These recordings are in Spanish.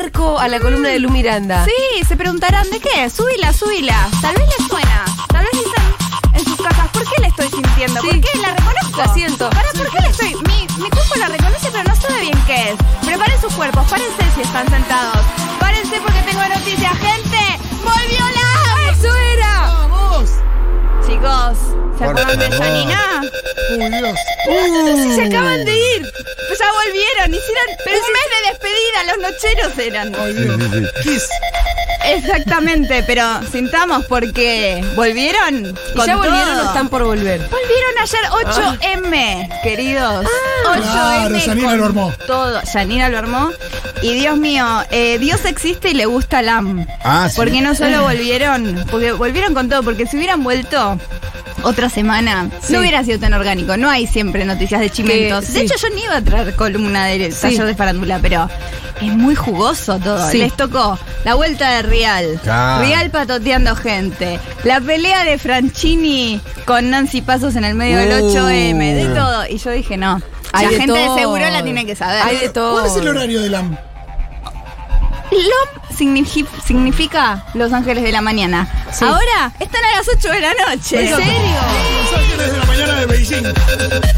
marco a la columna de Lu Miranda. Sí, se preguntarán de qué. Súbila, súbila. Tal vez les suena. Tal vez dicen en sus casas, ¿por qué la estoy sintiendo? Sí. ¿Por qué la reconozco? La siento. ¿Para por qué la estoy? Mi, mi cuerpo la reconoce, pero no sabe bien qué es. Preparen sus cuerpos, párense si están sentados. Párense porque tengo noticias. ¡Gente! ¡Volvió la! ¡Eso era! Chicos, ¿se acuerdan de favor. Janina? ¡Uy, Dios! Sí, se acaban de ir. Pues ya volvieron. Hicieron un mes de despedida. Los nocheros eran. ¡Ay, Dios! Kiss. Exactamente, pero sintamos porque volvieron. ¿Y con ya volvieron todo. o están por volver? Volvieron ayer 8M, queridos. 8M. Claro, Janina lo armó. Todo. Janina lo armó. Y Dios mío, eh, Dios existe y le gusta LAM. Ah, sí. Porque no solo volvieron, porque volvieron con todo, porque si hubieran vuelto otra semana, Sí. no hubiera sido tan orgánico. No hay siempre noticias de chimentos. Que- De sí. hecho, yo ni iba a traer columna del taller de farándula, pero es muy jugoso todo. Sí. Les tocó la vuelta de Real. Claro. Real patoteando gente. La pelea de Franchini con Nancy Pasos en el medio del Uh. 8M. De todo. Y yo dije, no. Hay la de gente todo. de seguro la tiene que saber. Hay de todo. ¿Cuál es el horario de la LOM signifi- significa Los Ángeles de la Mañana. Sí. Ahora están a las 8 de la noche. ¿En serio? Los Beijing.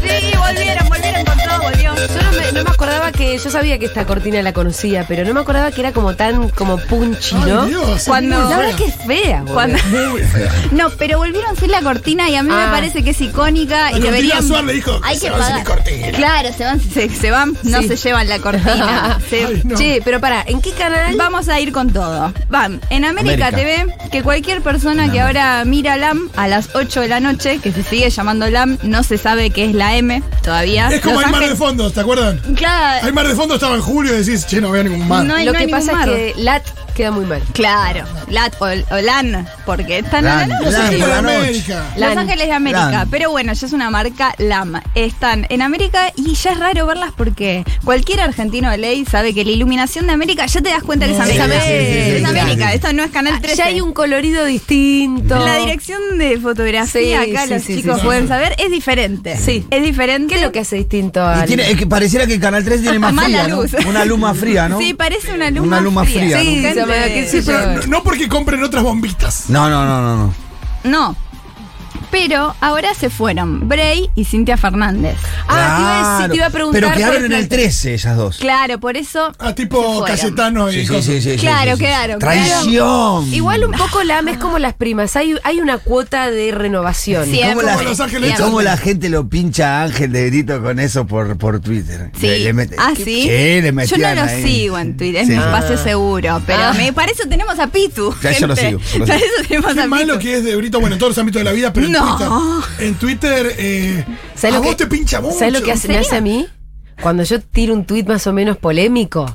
Sí, volvieron, volvieron con todo, volvió. Yo no me, no me acordaba que. Yo sabía que esta cortina la conocía, pero no me acordaba que era como tan como punchy, ¿no? Ay, Dios. Cuando- La verdad que es fea. Cuando- Muy fea. No, pero volvieron sin la cortina y a mí me Ah. parece que es icónica y deberían. le dijo, Hay "Se que pagar. cortina". Claro, se van, se, se van, no se llevan la cortina. Se- Ay, no. Che, pero para, ¿en qué canal? Vamos a ir con todo. Van, en América, América. TV, que cualquier persona que ahora mira LAM a las 8 de la noche, que se sigue llamando LAM, no se sabe qué es la M todavía. Es como Los hay mar de Ángeles- fondo, ¿te acuerdan? Claro, Hay mar de fondo, estaba en julio y decís, che, no veo ningún mar. No hay- Lo que pasa mar. es que Lat queda muy mal. claro, LAT o, o LAN, porque están LAN, en Los LAN, Ángeles por de la noche. América. Los LAN. Ángeles de América, LAN. pero bueno, ya es una marca LAM. Están en América y ya es raro verlas porque cualquier argentino de ley sabe que la iluminación de América ya te das cuenta que es No, América. sí, sí, sí, sí, es América, sí. esto no es Canal 13. Ya hay un colorido distinto. La dirección de fotografía, Sí, acá sí, los sí, chicos sí, pueden sí. saber, es diferente. Sí. Es diferente. ¿Qué es lo que hace distinto Y a tiene, es que pareciera que Canal 3 tiene más Mala fría, ¿no? luz. Una luz más fría, ¿no? Sí, parece una luz Una más luz fría. fría, Sí, ¿no? Sí, pero no, no porque compren otras bombitas. No, no, no, no, no. No. Pero ahora se fueron Bray y Cintia Fernández. Ah, te iba a decir, Claro. te iba a preguntar. Pero quedaron en el 13 ellas dos. Claro, por eso. Ah, tipo. Cayetano y Sí, sí, sí, Claro, sí, sí. quedaron, Traición. Igual un poco la es como las primas. Hay, hay una cuota de renovación. Sí, ¿Cómo, es la, como Los Ángeles cómo la gente lo pincha a Ángel de Brito con eso por, por Twitter? Sí. Le- le mete- ah, sí. Sí, le Yo no lo ahí. sigo en Twitter, es mi espacio seguro. Pero Ah. me, para eso tenemos a Pitu. Ya, yo lo gente. sigo, yo lo Para eso tenemos Qué a malo Pitu. que es de Brito, bueno, en todos los ámbitos de la vida, pero en No. Twitter. En Twitter, eh, ¿Sabes a lo vos que- te pincha mucho. ¿Sabes lo que hace, me ¿En hace a mí? Cuando yo tiro un tuit más o menos polémico.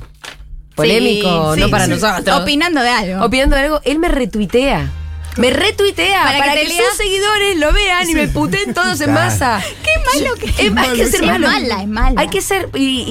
Polémico, Sí, no sí, para sí. nosotros. Opinando de algo. Opinando de algo, él me retuitea. Me retuitea Para para, que que, te leas. sus seguidores lo vean y Sí. me puteen todos en Claro. masa. Qué malo que Es- hay malo, que ser es malo. mala, es mala. Hay que ser. Y,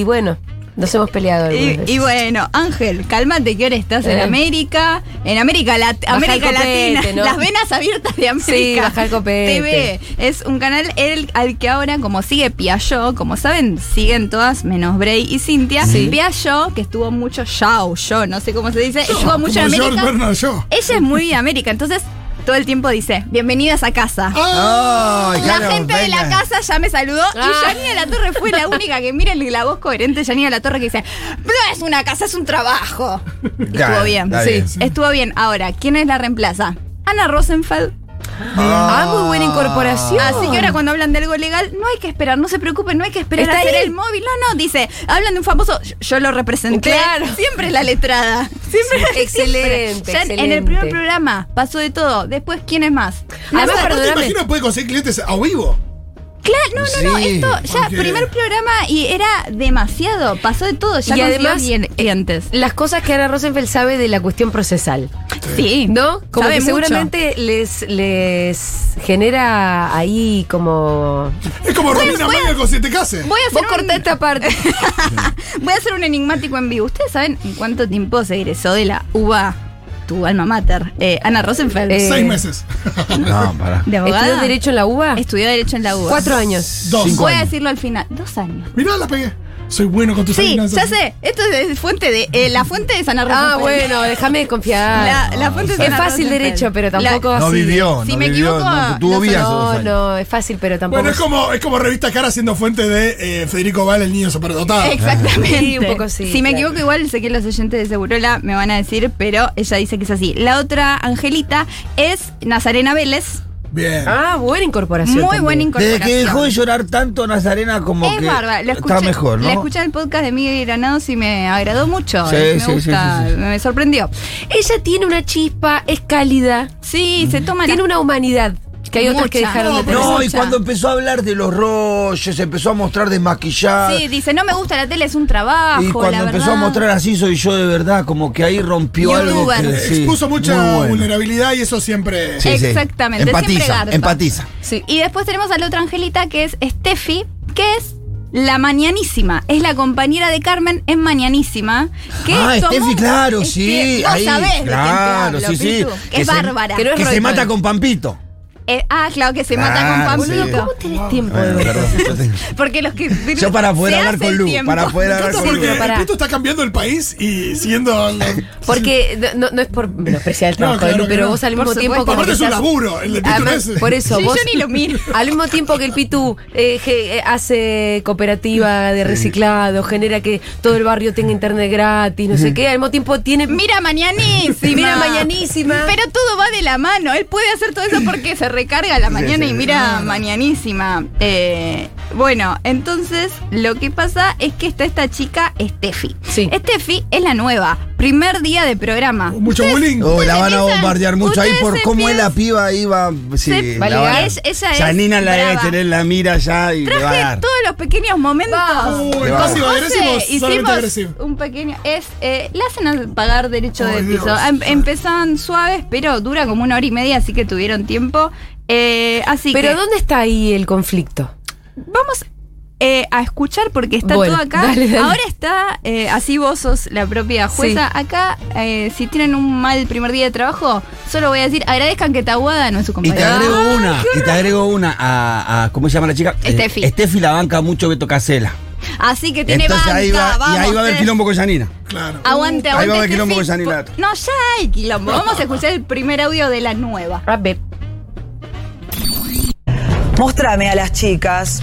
y bueno, nos hemos peleado. Y, bueno, Ángel, cálmate que ahora estás en Eh. América, en América, Lat- América copete, Latina, ¿no? las venas abiertas de América. Sí, copete. TV es un canal el, al que ahora, como sigue Piaggio, como saben, siguen todas menos Bray y Cintia. Sí. Piaggio, que estuvo mucho Shaw, yo no sé cómo se dice, estuvo mucho en América. Bernard Shaw. Ella es muy América, entonces todo el tiempo dice, bienvenidas a casa. Ah, Ay, La claro, gente de la casa ya me saludó Ah. y Janina La Torre fue la única que mira la voz coherente Janina La Torre que dice, no es una casa, es un trabajo. Estuvo Sí, bien. estuvo bien. Ahora, ¿quién es la reemplaza? Ana Rosenfeld. Ah, muy buena incorporación. Así que ahora cuando hablan de algo legal, no hay que esperar, no se preocupen, no hay que esperar Está a hacer ahí. el móvil. No, no, dice, hablan de un famoso, yo, yo lo representé. Claro. Siempre es la letrada. Siempre, Excelente, siempre. Ya En el excelente. primer programa pasó de todo. Después, ¿quién es más? Además, aparte, perdóname. imagino puede conseguir clientes a vivo. Claro, no, no, no, Sí, esto ya, primer programa y era demasiado, pasó de todo, ya Y además, clien- clientes. Las cosas que Ana Rosenfeld sabe de la cuestión procesal. Sí, ¿No? Como Sabe que mucho. seguramente les, les genera ahí como. Es como Romina voy a- Manga con Siete Cases. Voy a hacer Vos un, esta parte. voy a hacer un enigmático en vivo. ¿Ustedes saben en cuánto tiempo se egresó de la UBA, tu alma mater, eh, Ana Rosenfeld? Eh, Seis meses. No, pará. ¿De abogada? ¿Estudió Derecho en la UBA? Estudió Derecho en la UBA. Cuatro años. Dos. Cinco Voy a decirlo al final. Dos años. Mirá, la pegué. Soy bueno con tus Sí, ya sé. Esto es de fuente de. eh, la fuente de Sana Rosa. Ah, bueno, déjame desconfiar. La, la fuente de es fácil Rosenfeld. derecho, pero La- tampoco No así. vivió, Si no me vivió, equivoco, no tuvo no vida No, no, es fácil, pero tampoco. Bueno, es como, es como revista cara siendo fuente de eh, Federico Val, el niño superdotado. Exactamente. Sí, un poco sí, Si me claro. equivoco, igual sé que los oyentes de Segurola me van a decir, pero ella dice que es así. La otra Angelita es Nazarena Vélez. Bien. Ah, buena incorporación. Muy también. buena incorporación. Desde que dejó de llorar tanto Nazarena como es que escuché, está mejor, ¿no? La escuché en el podcast de Miguel Granados y me agradó mucho. Sí, me sí, sí, gusta, sí, sí. me sorprendió. Ella tiene una chispa, es cálida, Sí, se toma tiene la- una humanidad que hay otras que dejaron de No, tener. No, y cuando empezó a hablar de los rollos, empezó a mostrar desmaquillada. Sí, dice, no me gusta la tele, es un trabajo. y cuando la empezó verdad. a mostrar así soy yo de verdad, como que ahí rompió algo que Eh, sí, Expuso mucha bueno. vulnerabilidad y eso siempre. Sí, sí. Exactamente, siempre Empatiza, garpa. empatiza. Sí. Y después tenemos a la otra Angelita que es Steffi, que es la Mañanísima. Es la compañera de Carmen en Mañanísima. Que Ah, tomó- Steffi, claro, es sí. que ahí, sabés de quién te claro, hablo, sí, sí. Que es se- bárbara. que no es que se mata con Pampito. Eh, ah, claro, que se mata Claro, con sí. Pampito. ¿Cómo tenés tiempo de Bueno, perdón, Porque los que. Yo para poder hablar con Lu, tiempo. para poder hablar con porque Lu. Pitu está cambiando el país y siguiendo. la- Porque no, no es por menospreciar el trabajo claro de Lu, pero no. vos al Por mismo tiempo como Aparte es un laburo. El de Pitu no es. por eso, Sí, vos, yo ni lo miro. al mismo tiempo que el Pitu eh, eh, hace cooperativa de reciclado, genera que todo el barrio tenga internet gratis, no sé qué, al mismo tiempo tiene... Mira mañanísima. Mira mañanísima. Pero todo va de la mano. Él puede hacer todo eso porque se recarga a la mañana y mira mañanísima. Eh, bueno, entonces lo que pasa es que está esta chica Steffi. Sí. Steffi es la nueva. Primer día de programa. Mucho bullying. Oh, la van a bombardear mucho ahí por cómo es la piba iba. Sí, Se- va a la van a-. Es- ella es Janina la debe brava. tener la mira ya y le va a Traje dar. todos los pequeños momentos. Uy, va pasivo agresivo, solamente hicimos agresivo. un pequeño. Es, eh, le hacen pagar derecho Ay, de piso. Dios. Em- empezaban suaves, pero dura como una hora y media, así que tuvieron tiempo. Eh, así Pero que ¿dónde está ahí el conflicto? Vamos eh, a escuchar porque está Bueno, todo acá. dale, dale. Ahora está, eh, así vos sos la propia jueza. Acá, eh, si tienen un mal primer día de trabajo, solo voy a decir, agradezcan que Tahuada no es su Y te compañera. agrego una, y te agrego una a, a- ¿cómo se llama la chica? Eh, Steffi. Steffi la banca mucho Beto Casela. Así que tiene Entonces banca, ahí va, vamos, y ahí va a haber quilombo con Janina. Claro. Aguante, Ahí va a aguante. haber quilombo con. Janina. No, ya hay quilombo. Vamos a escuchar el primer audio de la nueva. A ver. Mostrame a las chicas.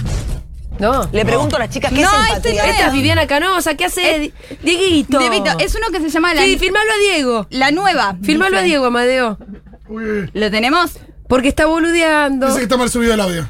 No. Le pregunto a las chicas qué No, es este empatía. no Esta es Viviana Canosa, ¿qué hace Dieguito? Dieguito, es uno que se llama la, Sí, firmalo a Diego. la nueva. Firmalo a. Diego, Amadeo. Uy, ¿Lo tenemos? Porque está boludeando. dice que está mal subido el audio.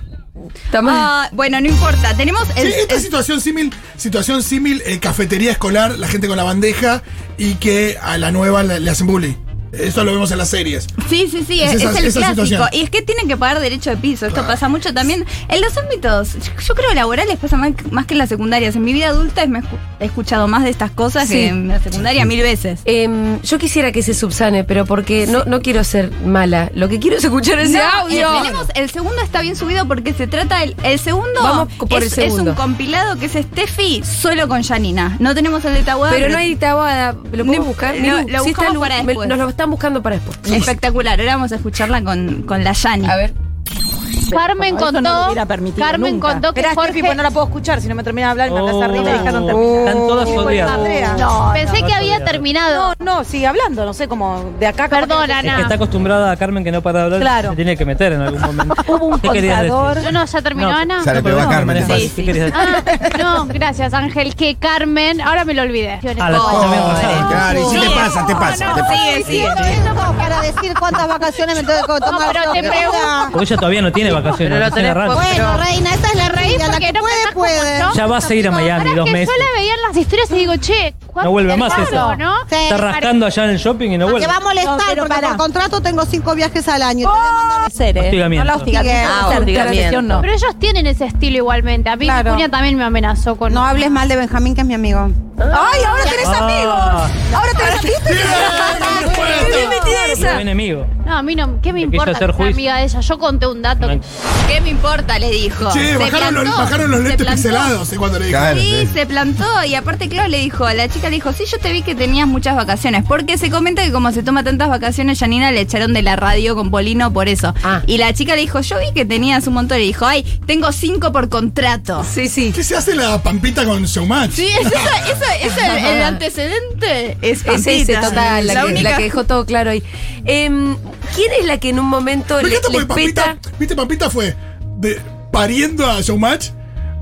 Está mal. Ah, bueno, no importa. Tenemos el. Sí, esta el- situación símil, situación símil, eh, cafetería escolar, la gente con la bandeja y que a la nueva le, le hacen bullying. Eso lo vemos en las series. sí, sí, sí, Es es, esa- es el esa clásico. situación. Y es que tienen que pagar derecho de piso. Esto pasa mucho también en los ámbitos. Yo, yo creo laborales pasa más, más que en las secundarias. En mi vida adulta me he escu- he escuchado más de estas cosas Sí. que en la secundaria mil veces. Em, yo quisiera que se subsane, pero porque no, no quiero ser mala. Lo que quiero es escuchar ese No, audio. eh, tenemos- el segundo está bien subido porque se trata el, el segundo. Vamos por es, el es un segundo. compilado que es Steffi solo con Janina. No tenemos el de Tahuada. pero no hay tabuada. ¿Lo podemos No, buscar? lo- Miru, lo sí está buscamos para me- después. Nos lo están buscando para después. Espectacular. Ahora vamos a escucharla con, con la Yani. A ver. Carmen contó, no Carmen nunca. contó que Esperá, Jorge... Pues no la puedo escuchar. Si no me termina de hablar me hablas Oh. arriba y me dejaron terminar. Están todas Sí, odiadas. No, pensé que había no. terminado. No, no, sigue hablando, no sé, como de acá. no sé. Es que Ana. está acostumbrada a Carmen que no para de hablar. Claro. Se tiene que meter en algún momento. Hubo un contador. No, no, ya terminó No, Ana. Se le pegó a No, Carmen. es es fácil. fácil. ¿Qué querías decir? Ah, no, gracias Ángel, que Carmen, ahora me lo olvidé. Ah, la Oh. Claro, y si te Sí. pasa, te pasa, te pasa. sigue, sigue. Para decir cuántas vacaciones me tengo que tomar. pero te pregunto. Porque ella todavía no tiene vacaciones, Pero lo tenés arranca. Bueno, reina, esa es la reina. La que no puede, puede. Ya vas a ir a Miami dos meses. yo la veía en las historias y digo, che, ¿cuánto No vuelve más eso. ¿no? Sí. Está rascando allá en el shopping y no vuelve. va a molestar No, pero porque pará. por contrato tengo cinco viajes al año. Te voy a mandar Ser, ¿eh? Hostigamiento. No la hostigamiento. Ah, hostigamiento. no. Pero ellos tienen ese estilo igualmente. A mí Claro. Julia también me amenazó con... No hables mal de Benjamín, que es mi amigo. ¡Ay, ahora tenés Ah. amigos! ¡Ahora tenés amigos! Bien, respuesta. Bien metida esa. enemigo. No, a mí no. ¿Qué me Le quiso importa hacer que sea juicio. amiga de ella? Yo conté un dato. No. ¿Qué me importa? Le dijo. Che, Se bajaron los, plantó, bajaron los se lentes plantó. pixelados, ¿eh? Cuando le dijo. Claro. Sí, sí. se plantó y aparte, claro, le dijo, a la chica le dijo, sí, yo te vi que tenías muchas vacaciones, porque se comenta que como se toma tantas vacaciones, Janina le echaron de la radio con Polino por eso. Ah. Y la chica le dijo, yo vi que tenías un montón, y dijo, ay, tengo cinco por contrato. Sí, sí. ¿Qué se hace la pampita con Showmatch? Sí, es eso, eso, eso el, el antecedente. Es Es ese, total, la, La que, única- la que dejó todo claro ahí. Em, ¿Quién es la que en un momento Me le, encanta le porque peta? Pampita, viste, Pampita fue de pariendo a Showmatch,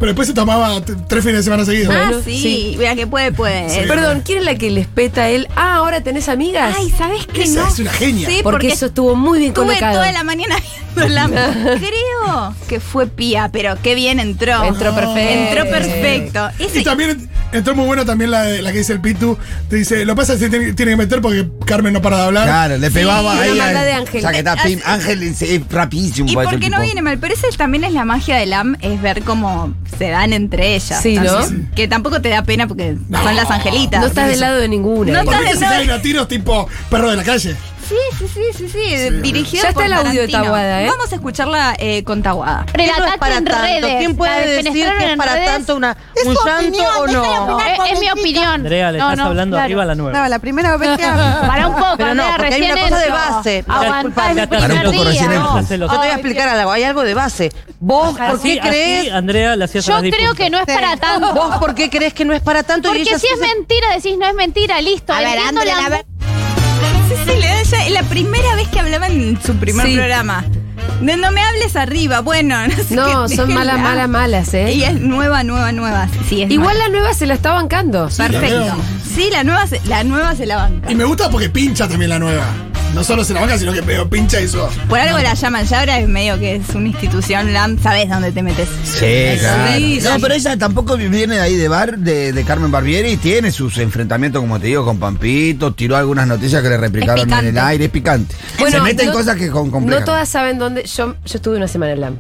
pero después se tomaba tres fines de semana seguidos. Ah, Bueno, sí, sí. vea que puede, puede. Sí. Perdón, ¿quién es la que les peta a él? Ah, ahora tenés amigas. Ay, ¿sabes qué? Esa no? es una genia. Sí, porque, porque eso estuvo muy bien Estuve colocado. toda la mañana viéndola. Creo que fue Pía, pero qué bien entró. Entró perfecto. Entró perfecto. Ese- Y también entró muy buena también la, de- la que dice el Pitu. Te dice, lo que pasa es que tiene, tiene que meter porque Carmen no para de hablar. Claro, le pegaba una ahí. maldad al- de Ángel. O sea, que está pim- Ángel es, es rapidísimo. y para ese porque no tipo. viene mal, pero esa también es la magia del AM, es ver cómo se dan entre ellas. Sí, ¿no? Que tampoco te da pena porque No. son las angelitas. No estás del lado de ninguna. No Por estás mí que de se caen a tiros tipo perro de la calle. Sí, sí, sí, sí, sí, dirigido Ya está por el audio de. Taguada, ¿eh? Vamos a escucharla eh, con Taguada. Pero ¿Qué el no es ataque para en tanto? redes. ¿Quién la puede decir que es para redes. tanto una, Es un llanto o no? Es, es mi opinión. Andrea, le No, estás no, hablando claro. arriba a la nueva. No, la primera vez que. Para un poco, Pero no, porque hay recién una cosa de base. Aguantá el Para un poco recién. Yo te Yo te voy a explicar algo, hay algo de base. ¿Vos por qué crees? Andrea, le hacías Yo creo que no es para tanto. ¿Vos por qué crees que no es para tanto? Porque si es mentira, decís no es mentira, listo. A ver, Andrea, la- a ver. Sí, sí, le da ya- es la primera vez que hablaba en su primer Sí. programa. De no me hables arriba, bueno, no sé No, qué- son déjenla. malas, malas, malas, ¿eh? Ella es nueva, nueva, nueva. Sí, es Igual la nueva se la está bancando. Perfecto. Sí, la nueva, se, la nueva se la banca. Y me gusta porque pincha también la nueva. No solo se la banca, sino que pero pincha eso. Por algo la llaman, ya ahora es medio que es una institución, LAM, sabes dónde te metes. Sí, claro. Sí, no, pero ella tampoco viene de ahí de bar de, de Carmen Barbieri y tiene sus enfrentamientos, como te digo, con Pampito, tiró algunas noticias que le replicaron en el aire, es picante. Se mete en no- cosas que con complejas. No todas saben dónde. Yo, yo estuve una semana en LAM.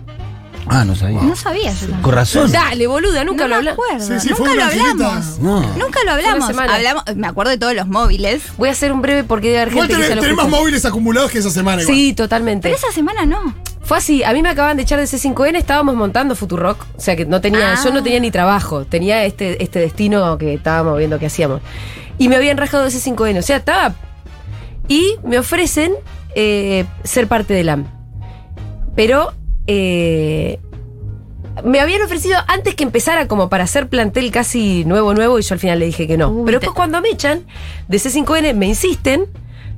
Ah, no sabía. No sabías. eso. Con razón. Dale, boluda, nunca no lo hablamos. acuerdo. Sí, sí, Nunca lo hablamos. No. Nunca lo hablamos. hablamos. Me acuerdo de todos los móviles. Voy a hacer un breve porque Igual gente que tenés, ya lo tenés más móviles acumulados que esa semana. igual. Sí, totalmente. Pero esa semana no. Fue así, a mí me acaban de echar de C5N, estábamos montando Futurock, o sea que no tenía, Ah. yo no tenía ni trabajo, tenía este, este destino que estábamos viendo que hacíamos. Y me habían rajado de C5N, o sea, estaba... Y me ofrecen eh, ser parte del AM. Pero eh, me habían ofrecido antes que empezara como para hacer plantel casi nuevo, nuevo, y yo al final le dije que no. Uy, Pero después cuando me echan de C5N me insisten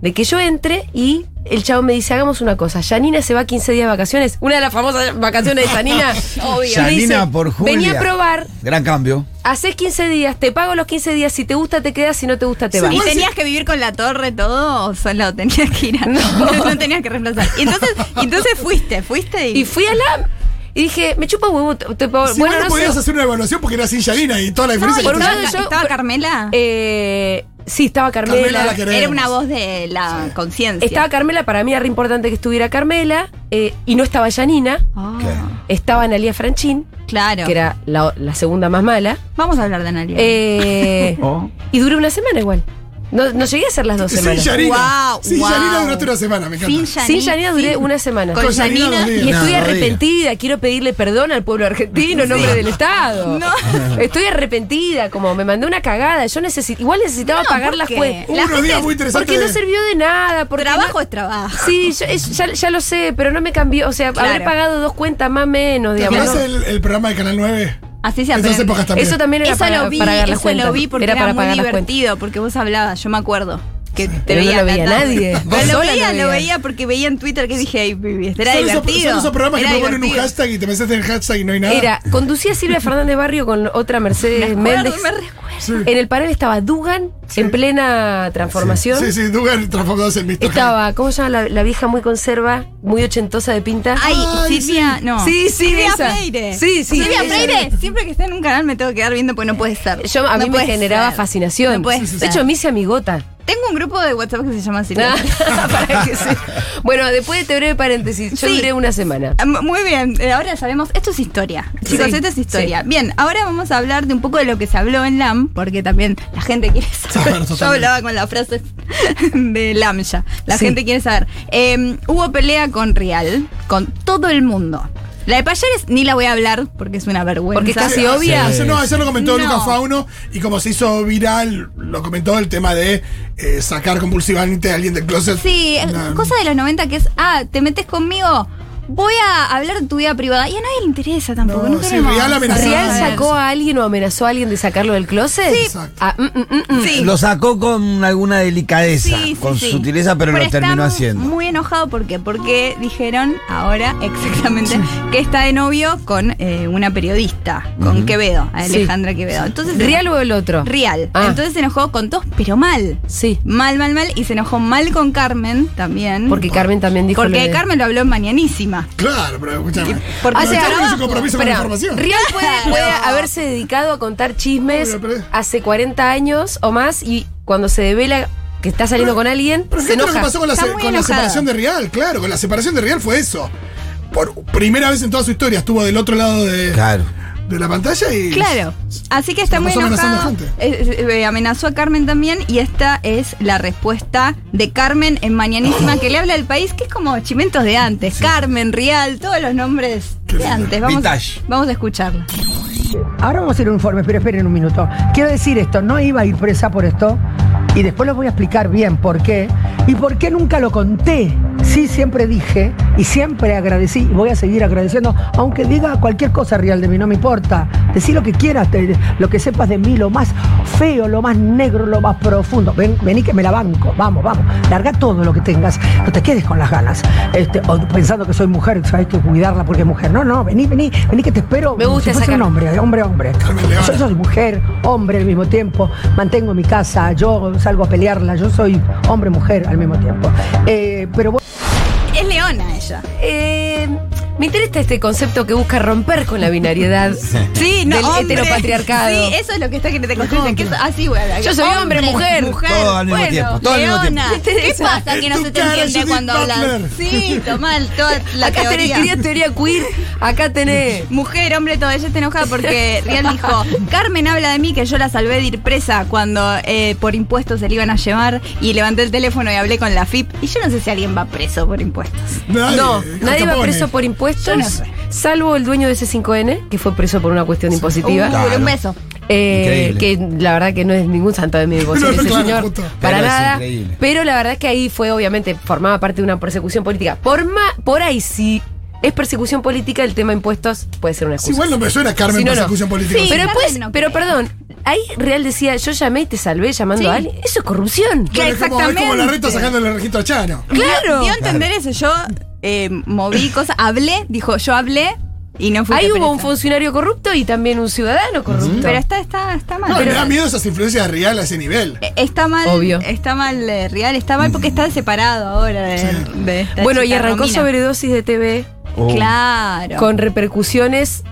de que yo entre y el chavo me dice, hagamos una cosa, Janina se va 15 días de vacaciones, una de las famosas vacaciones de Janina. Obvio. Janina por Julia. Vení a probar, Gran cambio. haces 15 días, te pago los 15 días, si te gusta te quedas, si no te gusta te vas. ¿Y tenías que vivir con la torre todo o solo tenías que ir a... No, tenías que reemplazar. Y entonces, y entonces fuiste, fuiste y... Y fui a la... Y dije, me chupa huevo, te- te- Si bueno, igual no no podías sé. hacer una evaluación porque era sin Yanina y toda la diferencia por que tenía. yo- ¿Estaba Carmela? Eh, sí, estaba Carmela. Carmela. Era una voz de la conciencia. Estaba Carmela, para mí era re importante que estuviera Carmela, eh, y no estaba Janina, Ah, estaba Analia Franchín, claro. que era la, la segunda más mala, Vamos a hablar de Analia. eh, Oh. y duré una semana igual. No, no llegué a hacer las dos Sin semanas. Yanina. Guau, Sin. Yanina duraste una semana, me encanta. Sin. Sin Janina duré sin- una semana. Con Con días. Y estoy No, no arrepentida, quiero pedirle perdón al pueblo argentino en nombre del Estado. No. Estoy arrepentida, como me mandé una cagada. Yo necesito, igual necesitaba No, pagar ¿por las cuentas. La unos días muy interesantes. Porque no sirvió de nada. Porque Trabajo no- es trabajo. Sí, yo- es- ya, ya lo sé, pero no me cambió. O sea, Claro. habré pagado dos cuentas más o menos, ¿Te digamos. ¿no? el, el programa de Canal 9? Así se Esas aprende. épocas también. Eso también era Eso para lo vi, las eso cuentas. lo vi porque era era, para muy divertido, porque vos hablabas, yo me acuerdo. Que te Pero no veía lo veía cantando. nadie. Pero lo veía, lo veía porque veía en Twitter que dije, ay, este era son, esos, divertido. son esos programas que Era te ponen un hashtag y te metes en el hashtag y no hay nada. Era, conducía Silvia Fernández Barrio con otra Mercedes Me acuerdo, Méndez. me. Sí. En el panel estaba Dugan en plena transformación. Sí, sí, Dugan transformados en Mr. Estaba, ¿cómo se llama la, la vieja muy conserva, muy ochentosa de pinta? Ay, Ay, Silvia, no. Sí, sí, Silvia esa. Freire. Sí, sí, Silvia. Freire, siempre que está en un canal me tengo que quedar viendo porque no puede ser. Yo, a No mí me generaba ser. fascinación. No de hecho, me hice amigota. Tengo un grupo de WhatsApp que se llama. Para que se- Bueno, después de este breve paréntesis, yo Sí. duré una semana. Ah, m- Muy bien, eh, ahora sabemos, esto es historia. Chicos, Sí, esto es historia. sí. Bien, ahora vamos a hablar de un poco de lo que se habló en LAM, porque también la gente quiere saber. Yo totalmente. hablaba con la frase de LAM ya. La Sí. gente quiere saber. Eh, hubo pelea con Real, con todo el mundo. La de Payares ni la voy a hablar porque es una vergüenza. Porque es casi Sí, obvia. ayer- no, ayer lo comentó No. Lucas Fauno y como se hizo viral, lo comentó el tema de eh, sacar compulsivamente a alguien del closet. Sí, es Una- cosa de los 90 que es, ah, te metes conmigo, voy a hablar de tu vida privada. Y a nadie le interesa tampoco, No, no, sí, queremos Real amenazó. saber. ¿Real sacó a alguien o amenazó a alguien de sacarlo del closet? Sí. Exacto. Ah, mm, mm, mm, mm. Sí. Lo sacó con alguna delicadeza, Sí, sí, con sí. sutileza, pero, lo terminó haciendo. Muy enojado ¿por qué? porque dijeron ahora exactamente que está de novio con eh, una periodista, con Quevedo, Alejandra Quevedo. Entonces ¿Real o el otro? Real. Ah. Entonces se enojó con todos, pero mal. Sí. Mal, mal, mal. Y se enojó mal con Carmen también. Porque Carmen también dijo. porque lo de- Carmen lo habló en Mañanísima. Claro, pero escúchame. Porque O sea, Carmen hizo compromiso con la información. Real puede, haberse dedicado a contar chismes Obvio, pero- hace 40 años o más y cuando se devela que está saliendo con alguien, Pero se lo que pasó con la, se- con la separación de Real, claro, con la separación de Real fue eso. Por primera vez en toda su historia estuvo del otro lado de, Claro. De la pantalla y. Claro. Así que está muy enojado. gente. Eh, eh, amenazó a Carmen también y esta es la respuesta de Carmen en Mañanísima que le habla al país, que es como chimentos de antes. Carmen, Real, todos los nombres de antes. Vamos, Vintage. vamos a escucharla. Ahora vamos a hacer un informe, pero esperen un minuto. Quiero decir esto, no iba a ir presa por esto y después les voy a explicar bien por qué y por qué nunca lo conté. Sí, siempre dije y siempre agradecí y voy a seguir agradeciendo, aunque diga cualquier cosa real de mí, no me importa. Decí lo que quieras, te- lo que sepas de mí, lo más feo, lo más negro, lo más profundo. Ven, vení que me la banco, vamos, vamos. Larga todo lo que tengas, no te quedes con las ganas. Este, o pensando que soy mujer, hay que cuidarla porque es mujer. No, no, vení, vení, vení que te espero. Me gusta si un hombre, hombre, hombre. Yo soy mujer, hombre al mismo tiempo. Mantengo mi casa, yo salgo a pelearla. Yo soy hombre, mujer al mismo tiempo. Eh, pero bueno. Es leona ella. Eh, me interesa este concepto que busca romper con la binariedad Sí, no, del hombre. heteropatriarcado. Sí, eso es lo que está que te construye. Que es así, güey. Yo soy hombre, mujer. Todo al mismo bueno, tiempo, todo al mismo leona. tiempo. ¿Qué pasa que no se te entiende cuando hablas? Sí, tomá toda la Acá tenés teoría. querías teoría queer, acá tenés. Mujer, hombre, todo. Ella está enojada porque Rial dijo: Carmen habla de mí que yo la salvé de ir presa cuando eh, por impuestos se le iban a llevar y levanté el teléfono y hablé con la FIP. Y yo no sé si alguien va preso por impuestos. Nadie, No, nadie va preso por impuestos, no sé. salvo el dueño de ese 5N, que fue preso por una cuestión impositiva. Uh, Claro. Un beso. Eh, que la verdad que no es ningún santo de mi devoción No, no, ese claro, señor para Pero nada pero la verdad es que ahí fue obviamente formaba parte de una persecución política por ma- por ahí sí es persecución política el tema impuestos puede ser una Sí, excusa igual no me suena Carmen Si no, no. persecución política. Sí, pero Carmen no pero perdón ahí Real decía yo llamé y te salvé llamando Sí. a alguien eso es corrupción Bueno, es, como, es como la Exactamente. reta sacándole el registro a Chano. Claro. Dio a entender eso. Yo eh, moví cosas, hablé, dijo, yo hablé y no fui ahí hubo un funcionario corrupto y también un ciudadano corrupto Pero está, está, está mal. No, me Pero- da miedo esas influencias de Real a ese nivel. Eh, Está mal, Obvio. está mal eh, Real, está mal porque está separado ahora de, de esta bueno y arrancó Romina. sobredosis de TV Oh. Claro. con repercusiones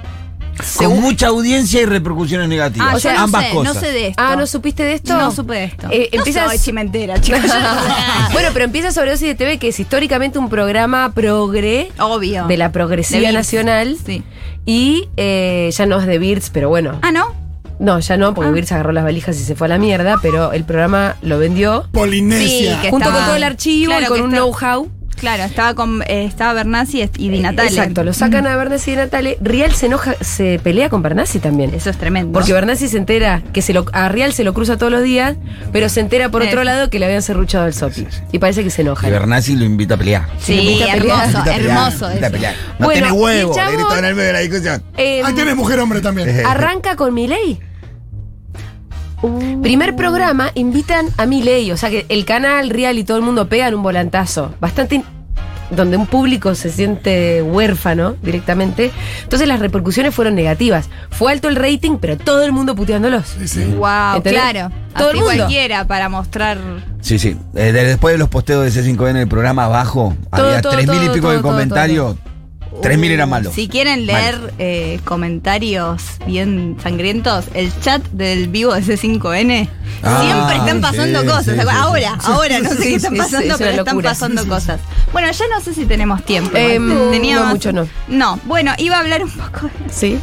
Con mucha audiencia y repercusiones negativas. ah, o sea, yo no ambas sé, cosas. no sé de esto. Ah, ¿no supiste de esto? No supe de esto. Eh, no empiezas- soy chimentera, chicos. bueno, pero empieza Sobredosis de TV, que es históricamente un programa progre Obvio. de la progresiva nacional. Sí. Y eh, ya no es de Birds, pero bueno. Ah, ¿no? No, ya no, porque Ah. Birds agarró las valijas y se fue a la mierda, pero el programa lo vendió. Polinesia. Sí, que junto estaba- con todo el archivo claro y con un está- know-how. Claro, estaba con eh, estaba Bernasi y- Di Natale. Exacto, lo sacan a Bernasi y Natale. Real se enoja, se pelea con Bernasi también. Eso es tremendo. Porque Bernasi se entera que se lo, a Real se lo cruza todos los días, pero se entera por otro Eso. lado que le habían serruchado el sopi. Y parece que se enoja. Y Bernasi lo invita a pelear. Sí, lo invita a pelear. hermoso, hermoso. No tiene huevo, le grito chabón- en el medio de la discusión. Eh, Ahí tenés mujer hombre también. Arranca con Milei. Primer programa, invitan a Milei, o sea que el canal Real y todo el mundo pegan un volantazo. Bastante. in- donde un público se siente huérfano directamente. Entonces las repercusiones fueron negativas. Fue alto el rating, pero todo el mundo puteándolos. Sí, sí. Wow, ¿Entendés? claro. Todo Así el mundo. cualquiera para mostrar. Sí, sí. Eh, de- después de los posteos de C5N en el programa abajo, Todo, había todo, 3.000 y pico todo, de comentarios. 3.000 eran malos. Si quieren leer eh, comentarios bien sangrientos, el chat del vivo de C5N Ah, Siempre están pasando sí, cosas. sí, sí, ahora, ahora no sé Sí, qué están sí, pasando, sí, pero están pasando cosas. Bueno, ya no sé si tenemos tiempo. Eh, Tenía no mucho, no. No, bueno, iba a hablar un poco de Sí.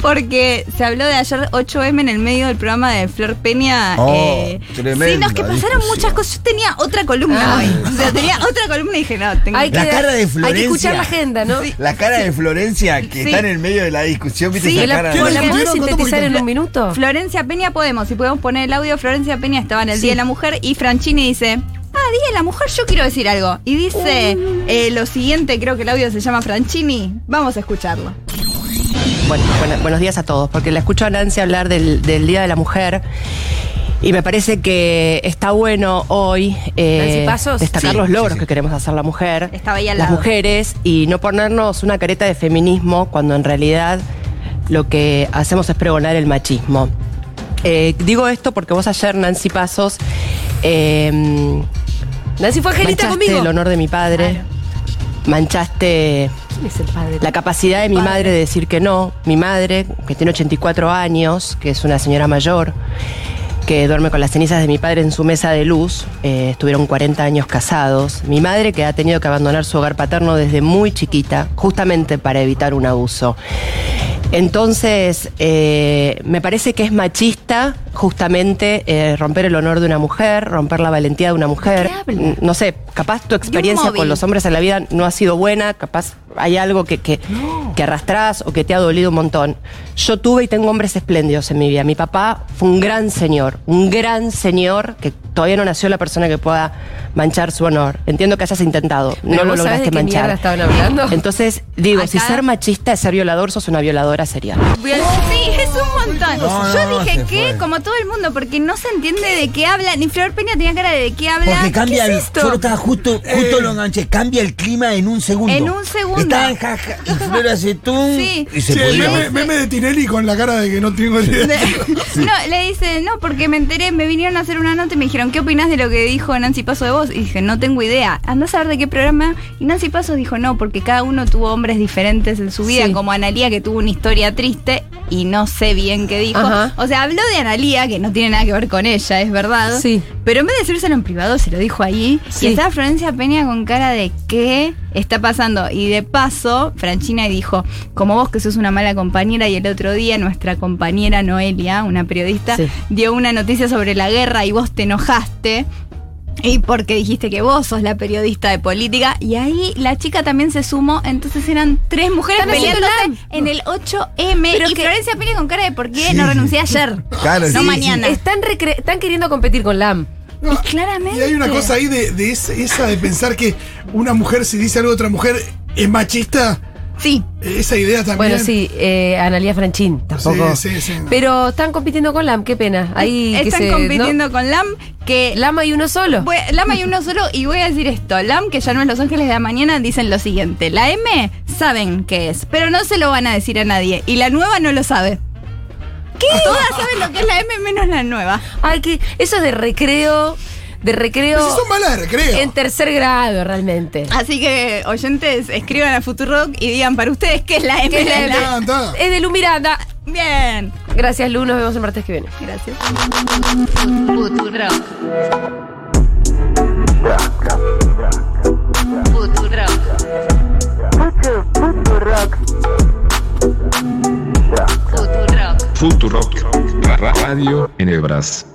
porque se habló de ayer 8M en el medio del programa de Flor Peña. Oh, eh, tremenda sí, no, es que pasaron discusión. muchas cosas. Yo tenía otra columna Ah. hoy. O sea, tenía otra columna y dije, no, tengo Hay La que, cara de Hay que Florencia. escuchar la agenda, ¿no? La cara de Florencia que Sí. está en el medio de la discusión, ¿viste Sí, esa ¿La, cara? ¿Quién ¿la Contá un sintetizar en un minuto? Florencia Peña podemos, si podemos poner el audio, Florencia Peña estaba en el Día de la Mujer y Franchini dice, ah, Día de la Mujer, yo quiero decir algo. Y dice eh, lo siguiente, creo que el audio se llama Franchini, vamos a escucharlo. Bueno, bueno, buenos días a todos, porque la escucho a Nancy hablar del, del Día de la Mujer y me parece que está bueno hoy eh, Nancy Pasos. destacar Sí, los logros sí, sí. que queremos hacer la mujer, Estaba ahí al las lado. mujeres y no ponernos una careta de feminismo cuando en realidad lo que hacemos es pregonar el machismo. Eh, digo esto porque vos ayer, Nancy Pasos, eh, Nancy fue angelita manchaste conmigo. el honor de mi padre, manchaste ¿Quién es el padre? la capacidad de mi madre de decir que no. Mi madre, que tiene 84 años, que es una señora mayor, que duerme con las cenizas de mi padre en su mesa de luz. eh, estuvieron 40 años casados. Mi madre, que ha tenido que abandonar su hogar paterno desde muy chiquita, justamente para evitar un abuso. Entonces, eh, me parece que es machista justamente eh, romper el honor de una mujer, romper la valentía de una mujer. habla? No sé, capaz tu experiencia con los hombres en la vida no ha sido buena, capaz hay algo que, que, que arrastrás o que te ha dolido un montón. Yo tuve y tengo hombres espléndidos en mi vida. Mi papá fue un gran señor, un gran señor que todavía no nació la persona que pueda manchar su honor. Entiendo que hayas intentado, no Pero lo lograste de qué manchar. estaban hablando. Entonces, digo, si ser machista es ser violador, sos una violadora serial. Sí, es un montón. No, Yo no, dije que, como todo el mundo, porque no se entiende de qué habla, ni Flor Peña tenía cara de de qué habla. Porque cambia ¿Qué el. es estaba justo, justo lo enganché. Cambia el clima en un segundo. En un segundo. Estaban jaja. Y Flor hace tum. Sí. Y se Sí, el meme, meme de Tinelli con la cara de que no tengo ni idea. No, le dice, no, porque me enteré, me vinieron a hacer una nota y me dijeron, ¿qué opinás de lo que dijo Nancy Paso de vos? Y dije, no tengo idea. Andás a ver de qué programa. Y Nancy Paso dijo, no, porque cada uno tuvo hombres diferentes en su vida, Sí. como Analía, que tuvo una historia triste y no sé bien qué dijo. Ajá. O sea, habló de Analía, que no tiene nada que ver con ella, es verdad. Sí. Pero en vez de decírselo en privado, se lo dijo ahí. Sí. Y estaba Florencia Peña con cara de qué está pasando. Y de paso, Franchina dijo, como vos que sos una mala compañera, y el otro día nuestra compañera Noelia, una periodista, Sí. dio una noticia sobre la guerra y vos te enojaste. Y porque dijiste que vos sos la periodista de política. Y ahí la chica también se sumó. Entonces eran tres mujeres peleándose en el 8M. Pero y que- Florencia Peña con cara de por qué no renuncié ayer. Claro, no sí, mañana. Están, recre- están queriendo competir con LAM. No, Y claramente. Y hay una cosa ahí de, de esa, esa de pensar que una mujer, si dice algo de otra mujer, es machista. Sí. Esa idea también. Bueno, sí, eh, Analía Franchín, tampoco. Sí, sí, sí. Pero están compitiendo con LAM, qué pena. Ahí que Están se- compitiendo con LAM, que. LAM hay uno solo. Voy- LAM hay uno solo y voy a decir esto. LAM, que ya no es Los Ángeles de la Mañana, dicen lo siguiente. La M saben qué es, pero no se lo van a decir a nadie. Y la nueva no lo sabe. ¿Qué? Todas saben lo que es la M menos la nueva. Ay, que eso es de recreo, de recreo si son malas de recreo. en tercer grado realmente. Así que, oyentes, escriban a Futurock y digan para ustedes qué es la M. ¿Qué es la M? Es de Lu Miranda. Bien. Gracias, Lu. Nos vemos el martes que viene. Gracias. Futurock, ra- ra- radio en Hebras.